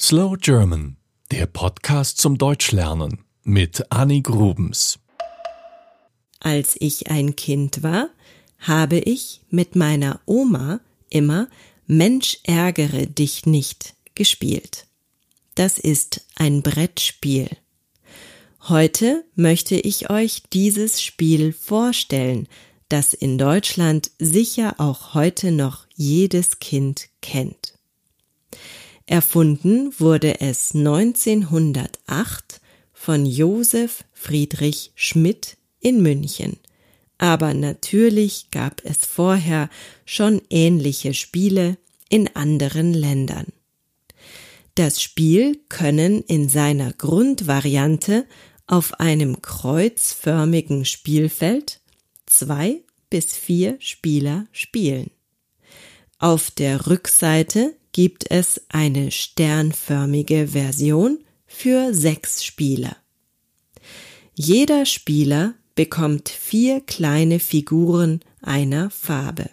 Slow German, der Podcast zum Deutschlernen mit Annie Grubens. Als ich ein Kind war, habe ich mit meiner Oma immer Mensch ärgere dich nicht gespielt. Das ist ein Brettspiel. Heute möchte ich euch dieses Spiel vorstellen, das in Deutschland sicher auch heute noch jedes Kind kennt. Erfunden wurde es 1908 von Josef Friedrich Schmidt in München. Aber natürlich gab es vorher schon ähnliche Spiele in anderen Ländern. Das Spiel können in seiner Grundvariante auf einem kreuzförmigen Spielfeld zwei bis vier Spieler spielen. Auf der Rückseite gibt es eine sternförmige Version für sechs Spieler. Jeder Spieler bekommt vier kleine Figuren einer Farbe.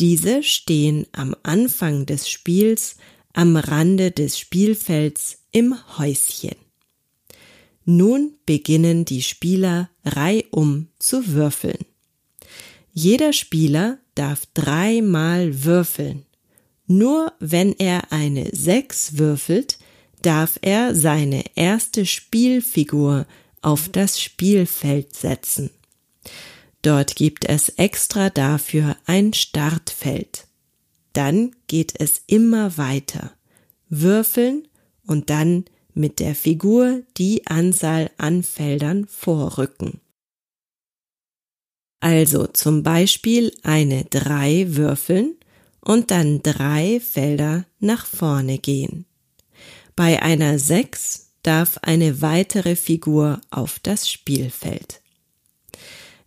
Diese stehen am Anfang des Spiels am Rande des Spielfelds im Häuschen. Nun beginnen die Spieler reihum zu würfeln. Jeder Spieler darf dreimal würfeln. Nur wenn er eine Sechs würfelt, darf er seine erste Spielfigur auf das Spielfeld setzen. Dort gibt es extra dafür ein Startfeld. Dann geht es immer weiter. Würfeln und dann mit der Figur die Anzahl an Feldern vorrücken. Also zum Beispiel eine drei würfeln und dann drei Felder nach vorne gehen. Bei einer sechs darf eine weitere Figur auf das Spielfeld.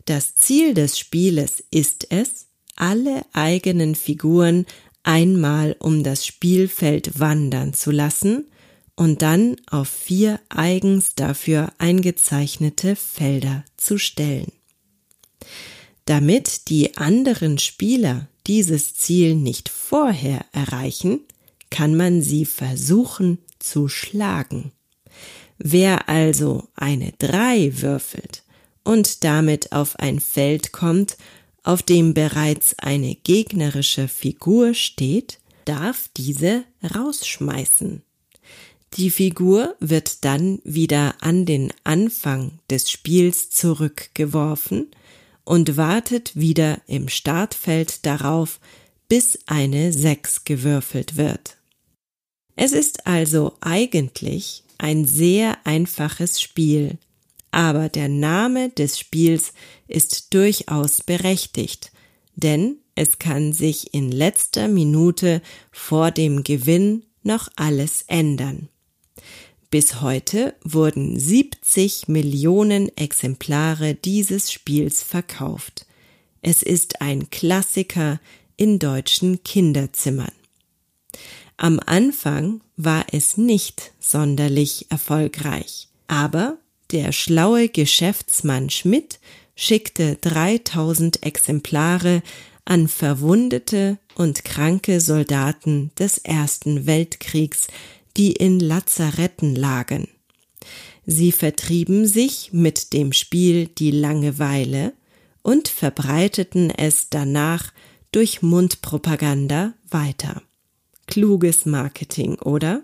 Das Ziel des Spieles ist es, alle eigenen Figuren einmal um das Spielfeld wandern zu lassen und dann auf vier eigens dafür eingezeichnete Felder zu stellen. Damit die anderen Spieler dieses Ziel nicht vorher erreichen, kann man sie versuchen zu schlagen. Wer also eine drei würfelt und damit auf ein Feld kommt, auf dem bereits eine gegnerische Figur steht, darf diese rausschmeißen. Die Figur wird dann wieder an den Anfang des Spiels zurückgeworfen und wartet wieder im Startfeld darauf, bis eine Sechs gewürfelt wird. Es ist also eigentlich ein sehr einfaches Spiel, aber der Name des Spiels ist durchaus berechtigt, denn es kann sich in letzter Minute vor dem Gewinn noch alles ändern. Bis heute wurden 70 Millionen Exemplare dieses Spiels verkauft. Es ist ein Klassiker in deutschen Kinderzimmern. Am Anfang war es nicht sonderlich erfolgreich, aber der schlaue Geschäftsmann Schmidt schickte 3000 Exemplare an verwundete und kranke Soldaten des Ersten Weltkriegs die in Lazaretten lagen. Sie vertrieben sich mit dem Spiel die Langeweile und verbreiteten es danach durch Mundpropaganda weiter. Kluges Marketing, oder?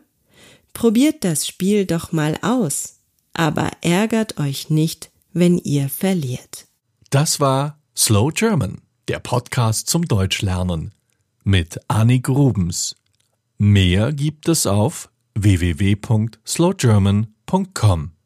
Probiert das Spiel doch mal aus, aber ärgert euch nicht, wenn ihr verliert. Das war Slow German, der Podcast zum Deutschlernen mit Annie Grubens. Mehr gibt es auf www.slowgerman.com